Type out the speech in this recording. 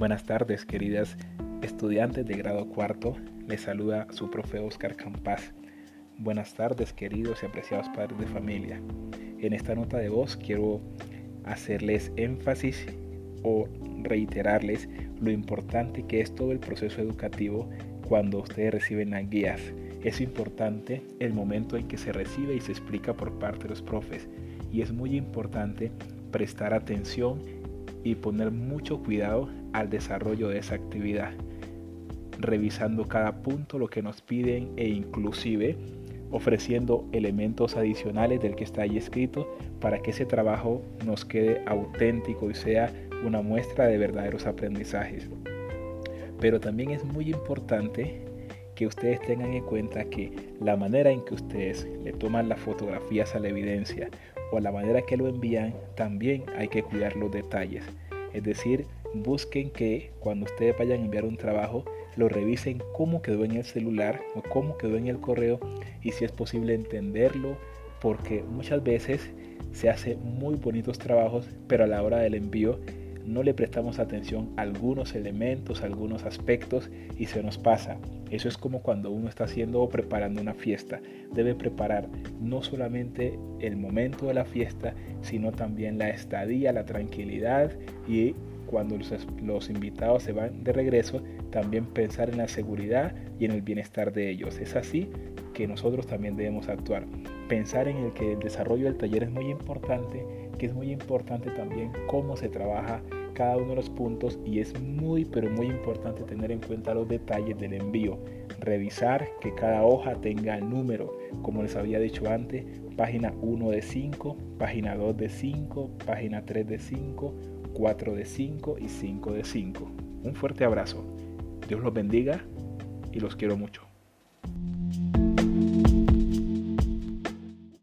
Buenas tardes, queridas estudiantes de grado cuarto. Les saluda su profe Oscar Campas. Buenas tardes, queridos y apreciados padres de familia. En esta nota de voz quiero hacerles énfasis o reiterarles lo importante que es todo el proceso educativo cuando ustedes reciben las guías. Es importante el momento en que se recibe y se explica por parte de los profes. Y es muy importante prestar atención y poner mucho cuidado al desarrollo de esa actividad, revisando cada punto lo que nos piden e inclusive ofreciendo elementos adicionales del que está ahí escrito para que ese trabajo nos quede auténtico y sea una muestra de verdaderos aprendizajes. Pero también es muy importante que ustedes tengan en cuenta que la manera en que ustedes le toman las fotografías a la evidencia o la manera que lo envían, también hay que cuidar los detalles. Es decir, busquen que cuando ustedes vayan a enviar un trabajo, lo revisen cómo quedó en el celular o cómo quedó en el correo y si es posible entenderlo, porque muchas veces se hace muy bonitos trabajos, pero a la hora del envío no le prestamos atención a algunos elementos, a algunos aspectos y se nos pasa. Eso es como cuando uno está haciendo o preparando una fiesta. Debe preparar no solamente el momento de la fiesta, sino también la estadía, la tranquilidad y cuando los, invitados se van de regreso, también pensar en la seguridad y en el bienestar de ellos. Es así que nosotros también debemos actuar. Pensar en el que el desarrollo del taller es muy importante, que es muy importante también cómo se trabaja cada uno de los puntos y es muy pero muy importante tener en cuenta los detalles del envío. Revisar que cada hoja tenga el número, como les había dicho antes, página 1 de 5, página 2 de 5, página 3 de 5, 4 de 5 y 5 de 5. Un fuerte abrazo. Dios los bendiga y los quiero mucho.